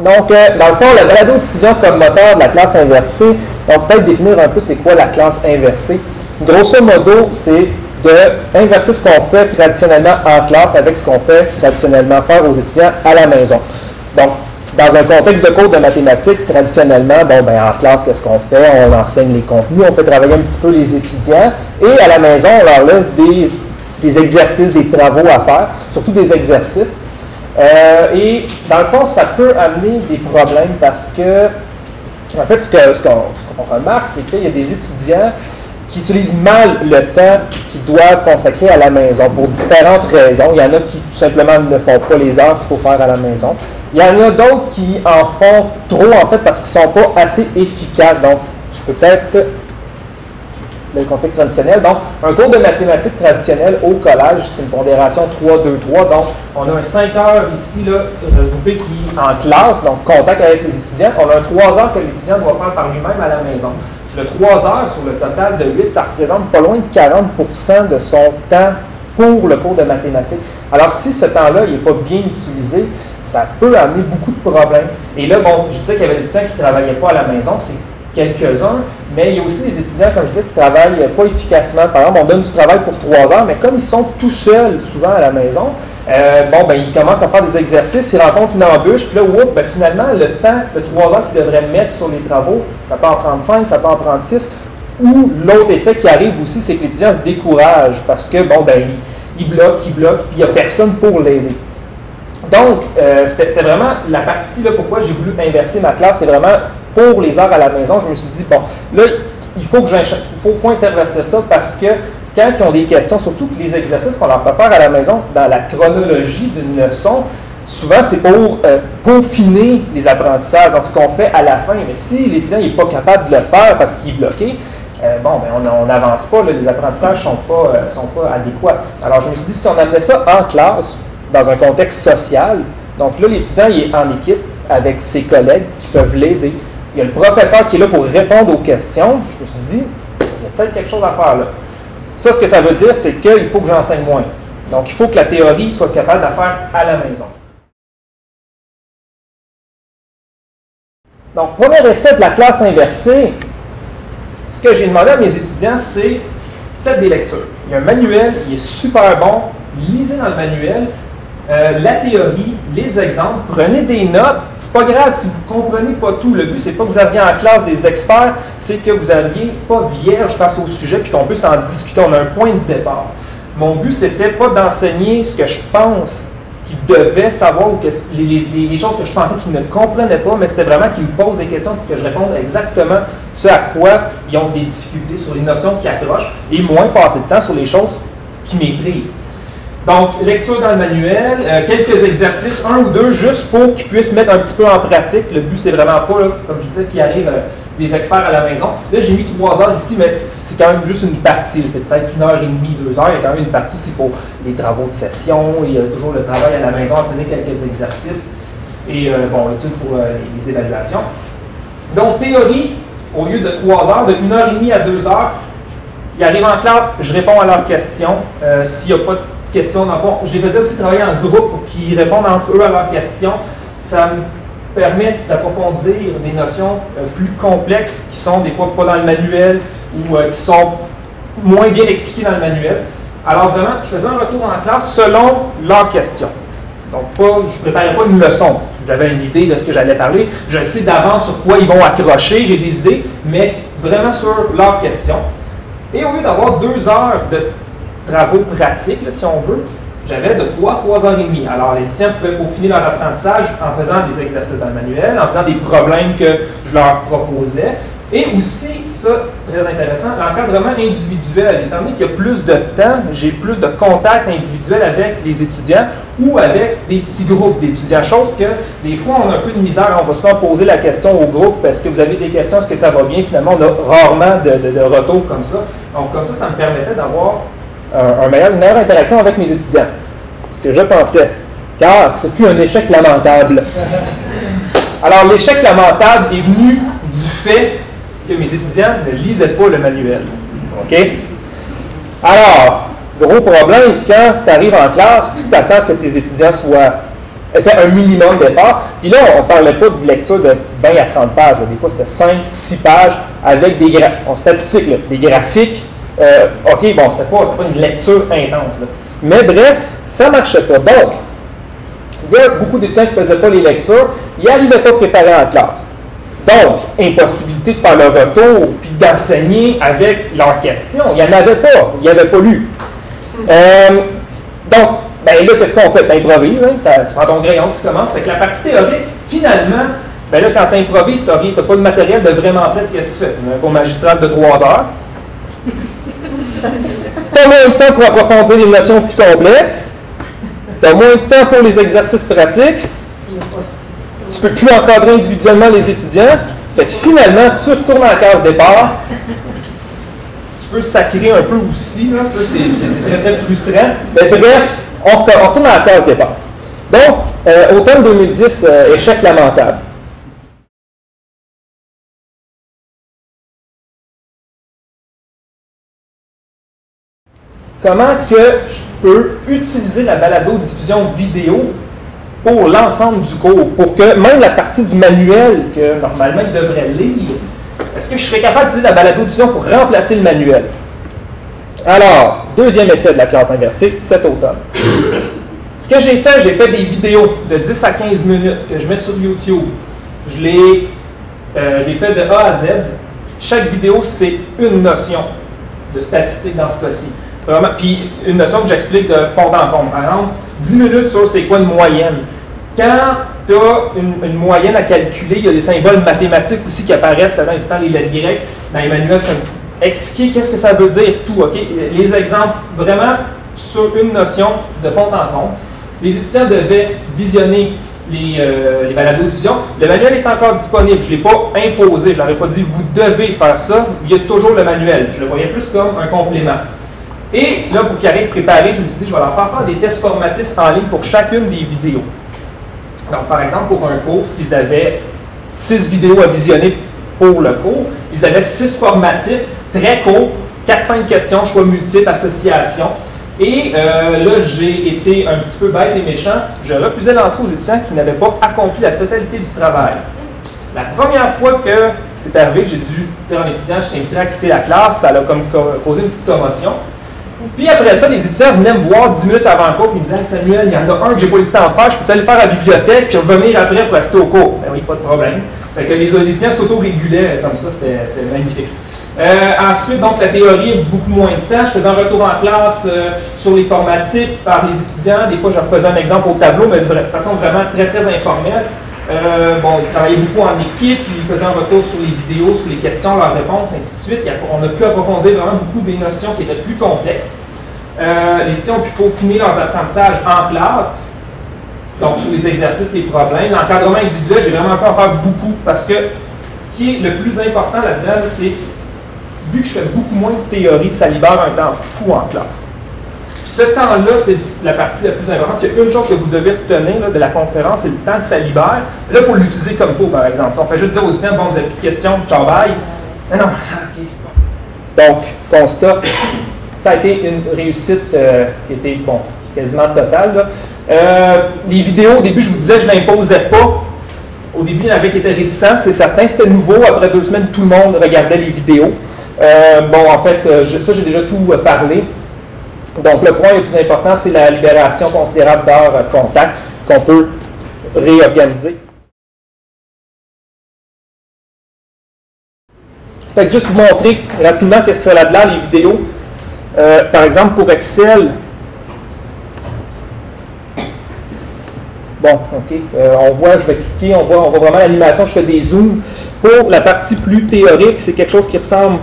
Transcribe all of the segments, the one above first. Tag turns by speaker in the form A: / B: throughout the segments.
A: Donc, euh, dans le fond, la balado-diffusion comme moteur de la classe inversée, on peut peut-être définir un peu c'est quoi la classe inversée. Grosso modo, c'est de inverser ce qu'on fait traditionnellement en classe avec ce qu'on fait traditionnellement faire aux étudiants à la maison. Donc, dans un contexte de cours de mathématiques, traditionnellement, bon, ben, en classe, qu'est-ce qu'on fait? On enseigne les contenus, on fait travailler un petit peu les étudiants, et à la maison, on leur laisse des, des exercices, des travaux à faire, surtout des exercices. Euh, et dans le fond, ça peut amener des problèmes parce que, en fait, ce qu'on remarque, c'est qu'il y a des étudiants qui utilisent mal le temps qu'ils doivent consacrer à la maison pour différentes raisons. Il y en a qui tout simplement ne font pas les heures qu'il faut faire à la maison. Il y en a d'autres qui en font trop en fait parce qu'ils ne sont pas assez efficaces. Donc, peut-être le contexte traditionnel. Donc, un cours de mathématiques traditionnel au collège, c'est une pondération 3-2-3. Donc, on a un 5 heures ici, là, regroupé qui en classe, donc contact avec les étudiants. On a un 3 heures que l'étudiant doit faire par lui-même à la maison. Le 3 heures sur le total de 8, ça représente pas loin de 40% de son temps pour le cours de mathématiques. Alors, si ce temps-là n'est pas bien utilisé, ça peut amener beaucoup de problèmes. Et là, bon, je disais qu'il y avait des étudiants qui ne travaillaient pas à la maison, c'est quelques-uns, mais il y a aussi des étudiants, comme je disais, qui travaillent pas efficacement. Par exemple, on donne du travail pour trois heures, mais comme ils sont tout seuls souvent à la maison, euh, bon, ben, ils commencent à faire des exercices, ils rencontrent une embûche, puis là, ben, finalement, le temps de trois heures qu'ils devraient mettre sur les travaux, ça peut en prendre cinq, ça peut en prendre six. Ou l'autre effet qui arrive aussi, c'est que l'étudiant se décourage parce que, bon, ben, il, il bloque, il bloque, puis il n'y a personne pour l'aider. Donc, euh, c'était vraiment la partie, là, pourquoi j'ai voulu inverser ma classe, c'est vraiment pour les heures à la maison. Je me suis dit, bon, là, il faut que intervertir ça parce que quand ils ont des questions, surtout les exercices qu'on leur fait faire à la maison dans la chronologie d'une leçon, souvent c'est pour euh, peaufiner les apprentissages, donc ce qu'on fait à la fin. Mais si l'étudiant n'est pas capable de le faire parce qu'il est bloqué, euh, bon, ben on n'avance pas, les apprentissages ne sont, pas, sont pas adéquats. Alors je me suis dit, si on amenait ça en classe, dans un contexte social. Donc là, l'étudiant est en équipe avec ses collègues qui peuvent l'aider. Il y a le professeur qui est là pour répondre aux questions. Je me suis dit, il y a peut-être quelque chose à faire là. Ça, ce que ça veut dire, c'est qu'il faut que j'enseigne moins. Donc, il faut que la théorie soit capable de faire à la maison. Donc, premier essai de la classe inversée, ce que j'ai demandé à mes étudiants, c'est faites des lectures. Il y a un manuel, il est super bon. Lisez dans le manuel, euh, la théorie, les exemples, prenez des notes. C'est pas grave si vous comprenez pas tout. Le but, c'est pas que vous aviez en classe des experts, c'est que vous n'aviez pas vierge face au sujet puis qu'on puisse en discuter. On a un point de départ. Mon but, c'était pas d'enseigner ce que je pense qu'ils devaient savoir ou les, choses que je pensais qu'ils ne comprenaient pas, mais c'était vraiment qu'ils me posent des questions pour que je réponde exactement ce à quoi ils ont des difficultés sur les notions qui accrochent et moins passer de temps sur les choses qu'ils maîtrisent. Donc, lecture dans le manuel, euh, quelques exercices, un ou deux, juste pour qu'ils puissent mettre un petit peu en pratique. Le but, c'est vraiment pas, comme je disais, qu'il arrive euh, des experts à la maison. Là, j'ai mis trois heures ici, mais c'est quand même juste une partie. C'est peut-être une heure et demie, deux heures. Il y a quand même une partie aussi pour les travaux de session. Il y a toujours le travail à la maison, donner quelques exercices. Et, euh, bon, l'étude pour les évaluations. Donc, théorie, au lieu de trois heures, de une heure et demie à deux heures, ils arrivent en classe, je réponds à leurs questions. S'il n'y a pas de questions. je les faisais aussi travailler en groupe pour qu'ils répondent entre eux à leurs questions. Ça me permet d'approfondir des notions euh, plus complexes qui sont des fois pas dans le manuel ou euh, qui sont moins bien expliquées dans le manuel. Alors vraiment, je faisais un retour en classe selon leurs questions. Donc, pas, je ne préparais pas une leçon. J'avais une idée de ce que j'allais parler. Je sais d'avance sur quoi ils vont accrocher, j'ai des idées, mais vraiment sur leurs questions. Et au lieu d'avoir deux heures de travaux pratiques, si on veut, j'avais de 3 à 3 heures et demie. Alors, les étudiants pouvaient peaufiner leur apprentissage en faisant des exercices dans le manuel, en faisant des problèmes que je leur proposais. Et aussi, ça, très intéressant, l'encadrement individuel. Étant donné qu'il y a plus de temps, j'ai plus de contact individuel avec les étudiants ou avec des petits groupes d'étudiants. Chose que, des fois, on a un peu de misère. On va souvent poser la question au groupe est-ce que vous avez des questions Est-ce que ça va bien? Finalement, on a rarement de, de retours comme ça. Donc, comme ça, ça me permettait d'avoir un, meilleur, une meilleure interaction avec mes étudiants. Ce que je pensais. Car ce fut un échec lamentable. Alors, l'échec lamentable est venu du fait que mes étudiants ne lisaient pas le manuel. OK? Alors, gros problème, quand tu arrives en classe, tu t'attends à ce que tes étudiants soient fait un minimum d'effort. Puis là, on ne parlait pas de lecture de 20 à 30 pages. Des fois, c'était 5, 6 pages avec des en statistiques, des graphiques. Euh, OK, bon, c'était pas, pas une lecture intense. Mais bref, ça ne marchait pas. Donc, il y a beaucoup d'étudiants qui ne faisaient pas les lectures, ils n'arrivaient pas préparés en classe. Donc, impossibilité de faire le retour puis d'enseigner avec leurs questions. Il n'y en avait pas, il n'y avait pas lu. Euh, donc, ben là, qu'est-ce qu'on fait? Tu improvises, hein? tu prends ton crayon, tu commences. Fait que la partie théorique, finalement, ben là, quand tu improvises, tu n'as pas de matériel de vraiment prêt, qu'est-ce que tu fais? Tu mets un magistral de 3 heures. Tu as moins de temps pour approfondir les notions plus complexes. Tu as moins de temps pour les exercices pratiques. Tu peux plus encadrer individuellement les étudiants. Fait que finalement, tu retournes en case départ. Tu peux sacrer un peu aussi, ça c'est très très frustrant. Mais bref, on, retourne à la case départ. Donc, euh, automne 2010, euh, échec lamentable. Comment que je peux utiliser la balado-diffusion vidéo pour l'ensemble du cours, pour que même la partie du manuel que normalement il devrait lire, est-ce que je serais capable d'utiliser la balado-diffusion pour remplacer le manuel? Alors, deuxième essai de la classe inversée, cet automne. Ce que j'ai fait, j'ai fait des vidéos de 10 à 15 minutes que je mets sur YouTube. Je les, euh, je les fait de A à Z. Chaque vidéo, c'est une notion de statistique dans ce cas-ci. Puis une notion que j'explique de fond en comble. Par exemple, 10 minutes sur c'est quoi une moyenne. Quand tu as une, moyenne à calculer, il y a des symboles mathématiques aussi qui apparaissent là-dedans, le temps les lettres grecques. Dans les manuels, expliquer qu'est-ce que ça veut dire, tout? Les exemples, vraiment sur une notion de fond en comble. Les étudiants devaient visionner les, euh, les balados. Le manuel est encore disponible. Je ne l'ai pas imposé. Je ai pas dit vous devez faire ça. Il y a toujours le manuel. Je le voyais plus comme un complément. Et là, pour qu'ils arrivent préparés, je me suis dit, je vais leur faire faire des tests formatifs en ligne pour chacune des vidéos. Donc, par exemple, pour un cours, s'ils avaient six vidéos à visionner pour le cours, ils avaient six formatifs très courts, 4-5 questions, choix multiples, associations. Et euh, là, j'ai été un petit peu bête et méchant. Je refusais l'entrée aux étudiants qui n'avaient pas accompli la totalité du travail. La première fois que c'est arrivé, j'ai dû dire à un étudiant, je t'inviterai à quitter la classe, ça a comme causé une petite commotion. Puis après ça, les étudiants venaient me voir 10 minutes avant le cours, et me disaient Samuel, il y en a un que j'ai pas eu le temps de faire, je peux aller le faire à la bibliothèque, puis revenir après pour rester au cours? Ben oui, pas de problème. Fait que les, étudiants s'auto-régulaient comme ça, c'était magnifique. Euh, ensuite, donc, la théorie, beaucoup moins de temps. Je faisais un retour en classe euh, sur les formatifs par les étudiants. Des fois, je faisais un exemple au tableau, mais de façon vraiment très, très informelle. Euh, bon, ils travaillaient beaucoup en équipe, ils faisaient un retour sur les vidéos, sur les questions, leurs réponses, ainsi de suite. On a pu approfondir vraiment beaucoup des notions qui étaient plus complexes. Euh, les étudiants ont pu peaufiner leurs apprentissages en classe, donc sur les exercices, les problèmes. L'encadrement individuel, j'ai vraiment pu en faire beaucoup parce que ce qui est le plus important là-dedans, c'est vu que je fais beaucoup moins de théorie, ça libère un temps fou en classe ce temps-là, c'est la partie la plus importante. Il y a une chose que vous devez retenir de la conférence, c'est le temps que ça libère. Là, il faut l'utiliser comme il faut, par exemple. Si on fait juste dire aux étudiants, bon, vous n'avez plus de questions, ciao, bye. Non, non, ça, Donc, constat, ça a été une réussite euh, qui était, bon, quasiment totale. Euh, les vidéos, au début, je vous disais, je ne l'imposais pas. Au début, il y en avait qui étaient réticents, c'est certain. C'était nouveau. Après deux semaines, tout le monde regardait les vidéos. Euh, bon, en fait, ça, j'ai déjà tout parlé. Donc, le point le plus important, c'est la libération considérable d'heures contact qu'on peut réorganiser. Peut-être juste vous montrer rapidement que cela de là, les vidéos. Euh, par exemple, pour Excel, Bon, OK. Euh, on voit, je vais cliquer, on voit, on voit vraiment l'animation, je fais des zooms. Pour la partie plus théorique, c'est quelque chose qui ressemble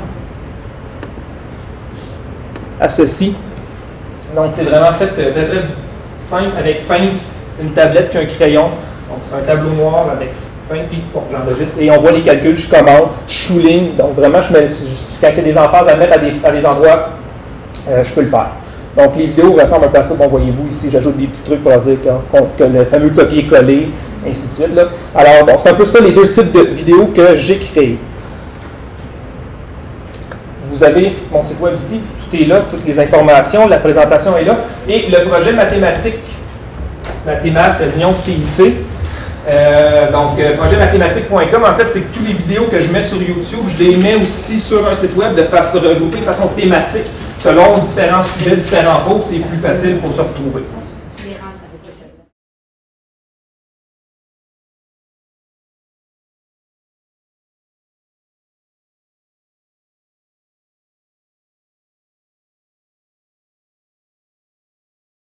A: à ceci. Donc, c'est vraiment fait euh, très, très simple avec Paint, une tablette puis un crayon. Donc, c'est un tableau noir avec Paint puis bon, j'enregistre. Et on voit les calculs, je commande, je souligne. Donc, vraiment, je mets, quand il y a des emphases à mettre à des, à des endroits, euh, je peux le faire. Donc, les vidéos ressemblent un peu à ça. Bon, voyez-vous ici, j'ajoute des petits trucs pour dire que, le fameux copier-coller, ainsi de suite. Là. Alors, bon, c'est un peu ça les deux types de vidéos que j'ai créés. Vous avez mon site web ici, est là, toutes les informations, la présentation est là. Et le projet mathématique mathémat, Dion TIC. Euh, donc, euh, projetmathématique.com, en fait, c'est que toutes les vidéos que je mets sur YouTube, je les mets aussi sur un site web de façon regroupées de façon thématique, selon différents sujets, différents cours, c'est plus facile pour se retrouver.